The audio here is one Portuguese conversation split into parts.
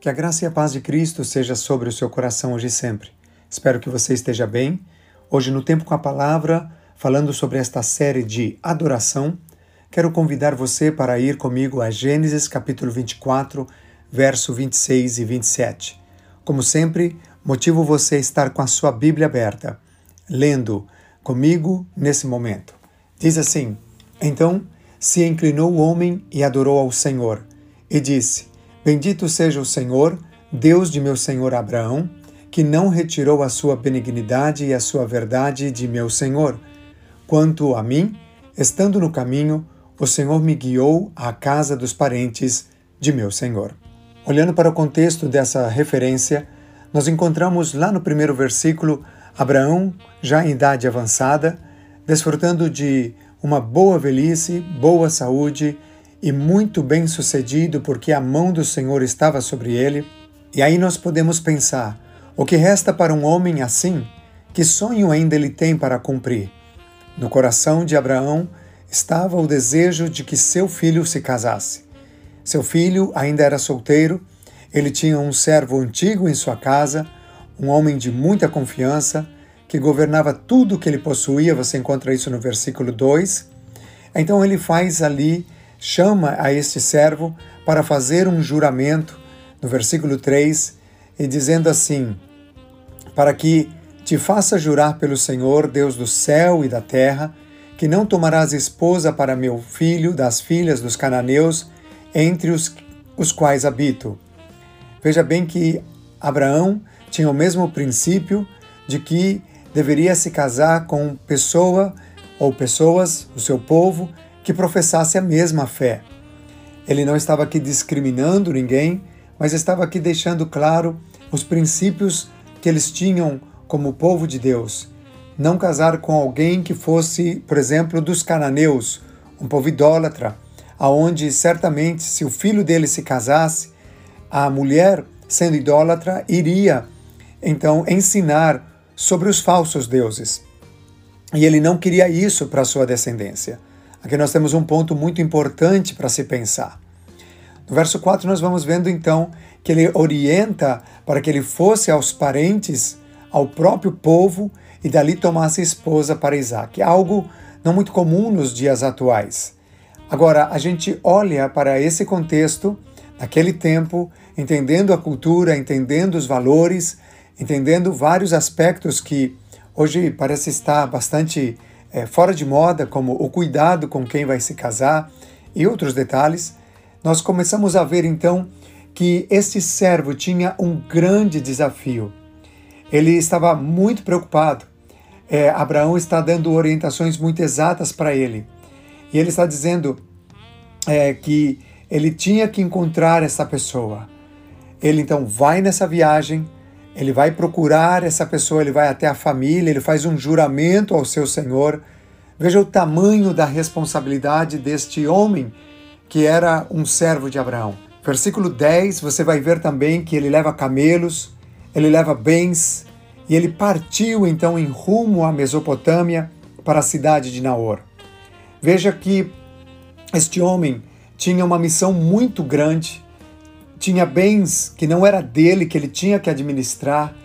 Que a graça e a paz de Cristo seja sobre o seu coração hoje e sempre. Espero que você esteja bem. Hoje, no Tempo com a Palavra, falando sobre esta série de adoração, quero convidar você para ir comigo a Gênesis capítulo 24, verso 26 e 27. Como sempre, motivo você a estar com a sua Bíblia aberta, lendo comigo nesse momento. Diz assim: Então se inclinou o homem e adorou ao Senhor, e disse: Bendito seja o Senhor, Deus de meu senhor Abraão, que não retirou a sua benignidade e a sua verdade de meu senhor. Quanto a mim, estando no caminho, o Senhor me guiou à casa dos parentes de meu senhor. Olhando para o contexto dessa referência, nós encontramos lá no primeiro versículo Abraão, já em idade avançada, desfrutando de uma boa velhice, boa saúde e muito bem sucedido, porque a mão do Senhor estava sobre ele. E aí nós podemos pensar: o que resta para um homem assim? Que sonho ainda ele tem para cumprir? No coração de Abraão estava o desejo de que seu filho se casasse. Seu filho ainda era solteiro, ele tinha um servo antigo em sua casa, um homem de muita confiança, que governava tudo que ele possuía, você encontra isso no versículo 2. Então ele faz ali chama a este servo para fazer um juramento, no versículo 3, e dizendo assim: Para que te faça jurar pelo Senhor, Deus do céu e da terra, que não tomarás esposa para meu filho das filhas dos cananeus, entre os, os quais habito. Veja bem que Abraão tinha o mesmo princípio de que deveria se casar com pessoa ou pessoas, o seu povo, que professasse a mesma fé. Ele não estava aqui discriminando ninguém, mas estava aqui deixando claro os princípios que eles tinham como povo de Deus. Não casar com alguém que fosse, por exemplo, dos cananeus, um povo idólatra, aonde certamente se o filho dele se casasse, a mulher, sendo idólatra, iria então ensinar sobre os falsos deuses. E ele não queria isso para sua descendência. Aqui nós temos um ponto muito importante para se pensar. No verso 4, nós vamos vendo então que ele orienta para que ele fosse aos parentes, ao próprio povo, e dali tomasse esposa para Isaac. Algo não muito comum nos dias atuais. Agora, a gente olha para esse contexto, naquele tempo, entendendo a cultura, entendendo os valores, entendendo vários aspectos que hoje parece estar bastante é, fora de moda, como o cuidado com quem vai se casar e outros detalhes, nós começamos a ver então que este servo tinha um grande desafio. Ele estava muito preocupado. É, Abraão está dando orientações muito exatas para ele. E ele está dizendo é, que ele tinha que encontrar essa pessoa. Ele então vai nessa viagem, ele vai procurar essa pessoa, ele vai até a família, ele faz um juramento ao seu Senhor. Veja o tamanho da responsabilidade deste homem que era um servo de Abraão. Versículo 10, você vai ver também que ele leva camelos, ele leva bens, e ele partiu então em rumo à Mesopotâmia para a cidade de Naor. Veja que este homem tinha uma missão muito grande tinha bens que não era dele, que ele tinha que administrar,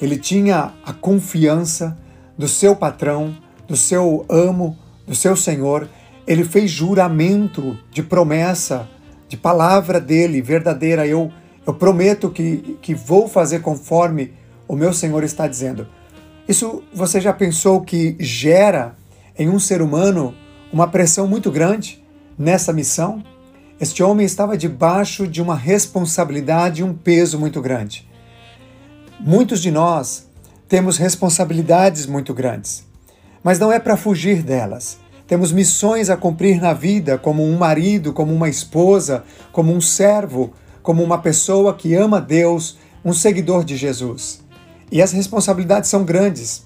ele tinha a confiança do seu patrão, do seu amo, do seu senhor. Ele fez juramento de promessa, de palavra dele, verdadeira. Eu, eu prometo que, que vou fazer conforme o meu senhor está dizendo. Isso você já pensou que gera em um ser humano uma pressão muito grande nessa missão? Este homem estava debaixo de uma responsabilidade e um peso muito grande. Muitos de nós temos responsabilidades muito grandes, mas não é para fugir delas. Temos missões a cumprir na vida, como um marido, como uma esposa, como um servo, como uma pessoa que ama Deus, um seguidor de Jesus. E as responsabilidades são grandes.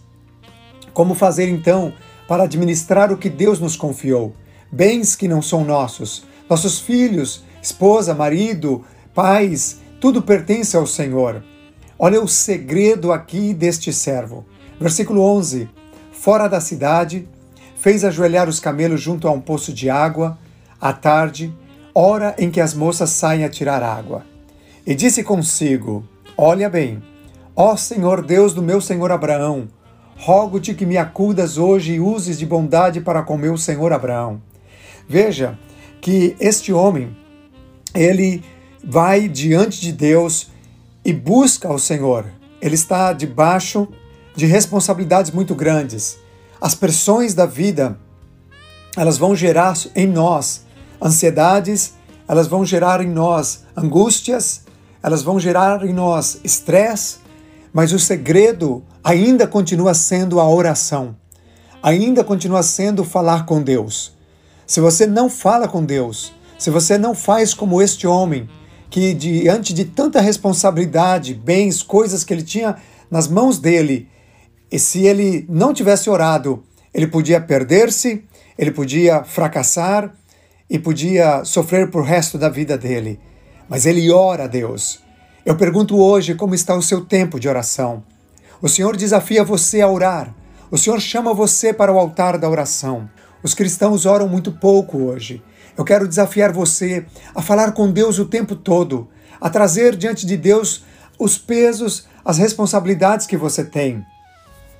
Como fazer então para administrar o que Deus nos confiou? Bens que não são nossos, nossos filhos, esposa, marido, pais, tudo pertence ao Senhor. Olha o segredo aqui deste servo. Versículo 11: Fora da cidade, fez ajoelhar os camelos junto a um poço de água, à tarde, hora em que as moças saem a tirar água. e disse consigo: Olha bem, ó Senhor Deus do meu senhor Abraão, rogo-te que me acudas hoje e uses de bondade para com meu senhor Abraão. Veja que este homem, ele vai diante de Deus e busca o Senhor. Ele está debaixo de responsabilidades muito grandes. As pressões da vida, elas vão gerar em nós ansiedades, elas vão gerar em nós angústias, elas vão gerar em nós estresse, mas o segredo ainda continua sendo a oração. Ainda continua sendo falar com Deus. Se você não fala com Deus, se você não faz como este homem, que diante de tanta responsabilidade, bens, coisas que ele tinha nas mãos dele, e se ele não tivesse orado, ele podia perder-se, ele podia fracassar e podia sofrer por resto da vida dele. Mas ele ora a Deus. Eu pergunto hoje como está o seu tempo de oração. O Senhor desafia você a orar. O Senhor chama você para o altar da oração. Os cristãos oram muito pouco hoje. Eu quero desafiar você a falar com Deus o tempo todo, a trazer diante de Deus os pesos, as responsabilidades que você tem.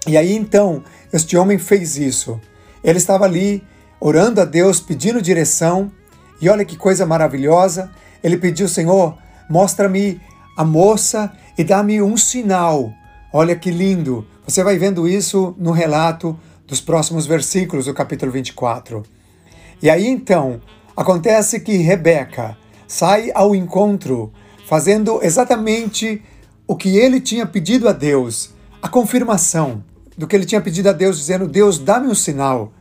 E aí então, este homem fez isso. Ele estava ali orando a Deus, pedindo direção, e olha que coisa maravilhosa. Ele pediu, Senhor, mostra-me a moça e dá-me um sinal. Olha que lindo. Você vai vendo isso no relato dos próximos versículos do capítulo 24. E aí então, acontece que Rebeca sai ao encontro, fazendo exatamente o que ele tinha pedido a Deus, a confirmação do que ele tinha pedido a Deus, dizendo: Deus, dá-me um sinal.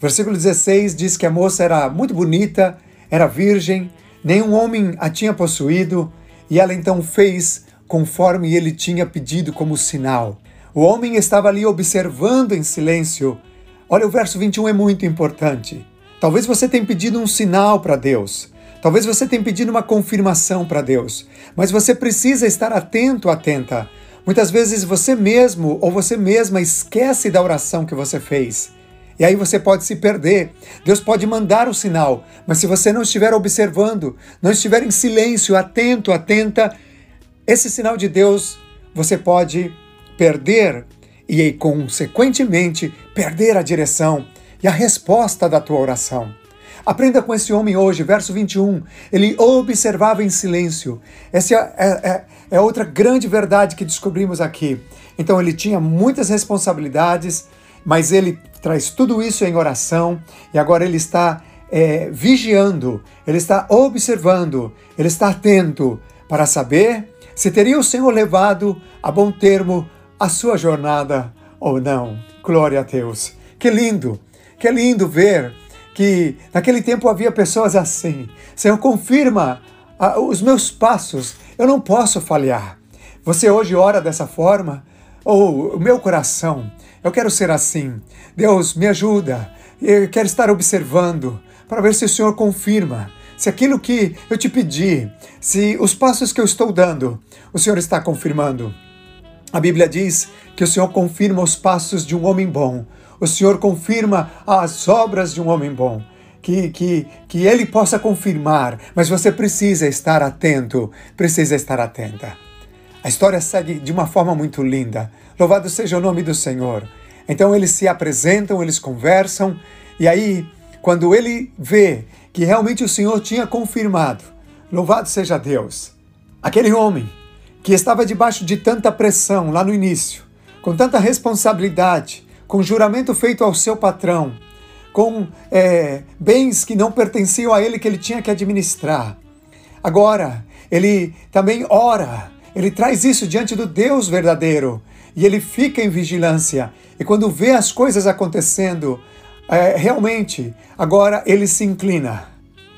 Versículo 16 diz que a moça era muito bonita, era virgem, nenhum homem a tinha possuído, e ela então fez conforme ele tinha pedido como sinal. O homem estava ali observando em silêncio. Olha, o verso 21 é muito importante. Talvez você tenha pedido um sinal para Deus. Talvez você tenha pedido uma confirmação para Deus. Mas você precisa estar atento, atenta. Muitas vezes você mesmo ou você mesma esquece da oração que você fez. E aí você pode se perder. Deus pode mandar o sinal, mas se você não estiver observando, não estiver em silêncio, atento, atenta, esse sinal de Deus você pode perder e, consequentemente, perder a direção e a resposta da tua oração. Aprenda com esse homem hoje, verso 21. Ele observava em silêncio. Essa é, é, é, é outra grande verdade que descobrimos aqui. Então, ele tinha muitas responsabilidades, mas ele traz tudo isso em oração e agora ele está é, vigiando, ele está observando, ele está atento para saber se teria o Senhor levado a bom termo a sua jornada ou não. Glória a Deus. Que lindo, que lindo ver que naquele tempo havia pessoas assim. Senhor, confirma ah, os meus passos, eu não posso falhar. Você hoje ora dessa forma? Ou oh, o meu coração, eu quero ser assim. Deus, me ajuda. Eu quero estar observando para ver se o Senhor confirma. Se aquilo que eu te pedi, se os passos que eu estou dando, o Senhor está confirmando. A Bíblia diz que o Senhor confirma os passos de um homem bom. O Senhor confirma as obras de um homem bom. Que, que, que ele possa confirmar, mas você precisa estar atento, precisa estar atenta. A história segue de uma forma muito linda. Louvado seja o nome do Senhor. Então eles se apresentam, eles conversam, e aí, quando ele vê que realmente o Senhor tinha confirmado, louvado seja Deus, aquele homem que estava debaixo de tanta pressão lá no início, com tanta responsabilidade, com juramento feito ao seu patrão, com é, bens que não pertenciam a ele que ele tinha que administrar. Agora, ele também ora, ele traz isso diante do Deus verdadeiro e ele fica em vigilância. E quando vê as coisas acontecendo, é, realmente, agora ele se inclina.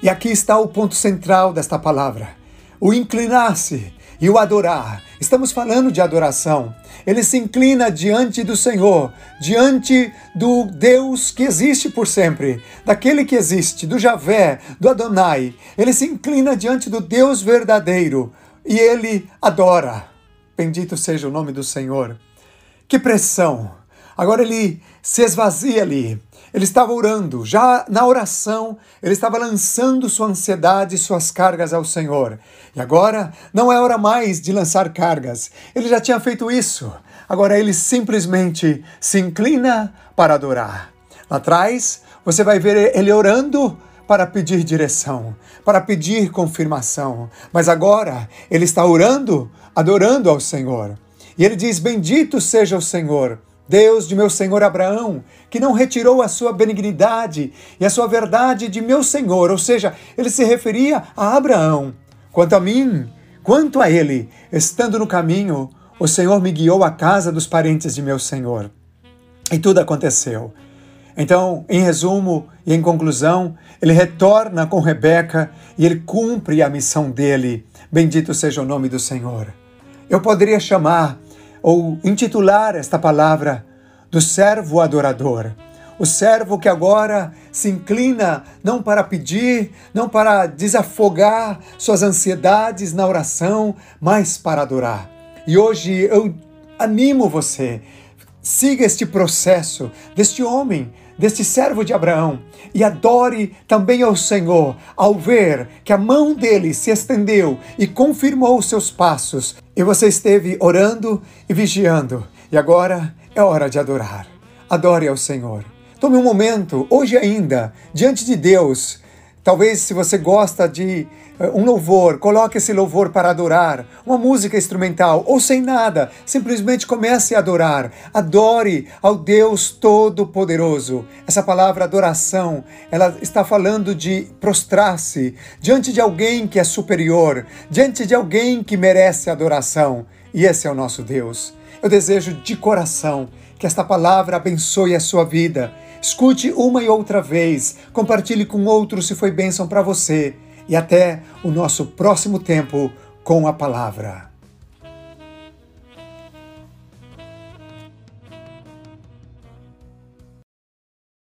E aqui está o ponto central desta palavra: o inclinar-se e o adorar. Estamos falando de adoração. Ele se inclina diante do Senhor, diante do Deus que existe por sempre, daquele que existe, do Javé, do Adonai. Ele se inclina diante do Deus verdadeiro e ele adora. Bendito seja o nome do Senhor. Que pressão! Agora ele se esvazia ali. Ele estava orando, já na oração, ele estava lançando sua ansiedade e suas cargas ao Senhor. E agora não é hora mais de lançar cargas. Ele já tinha feito isso. Agora ele simplesmente se inclina para adorar. Lá atrás, você vai ver ele orando para pedir direção, para pedir confirmação. Mas agora ele está orando, adorando ao Senhor. E ele diz: Bendito seja o Senhor, Deus de meu senhor Abraão, que não retirou a sua benignidade e a sua verdade de meu senhor. Ou seja, ele se referia a Abraão. Quanto a mim, quanto a ele, estando no caminho, o Senhor me guiou à casa dos parentes de meu senhor. E tudo aconteceu. Então, em resumo e em conclusão, ele retorna com Rebeca e ele cumpre a missão dele. Bendito seja o nome do Senhor. Eu poderia chamar ou intitular esta palavra do servo adorador. O servo que agora se inclina não para pedir, não para desafogar suas ansiedades na oração, mas para adorar. E hoje eu animo você, siga este processo deste homem deste servo de Abraão e adore também ao Senhor ao ver que a mão dele se estendeu e confirmou os seus passos e você esteve orando e vigiando e agora é hora de adorar. Adore ao Senhor. Tome um momento, hoje ainda, diante de Deus, Talvez, se você gosta de uh, um louvor, coloque esse louvor para adorar, uma música instrumental ou sem nada, simplesmente comece a adorar. Adore ao Deus Todo-Poderoso. Essa palavra adoração, ela está falando de prostrar-se diante de alguém que é superior, diante de alguém que merece adoração. E esse é o nosso Deus. Eu desejo de coração que esta palavra abençoe a sua vida. Escute uma e outra vez, compartilhe com outros se foi bênção para você. E até o nosso próximo tempo com a palavra.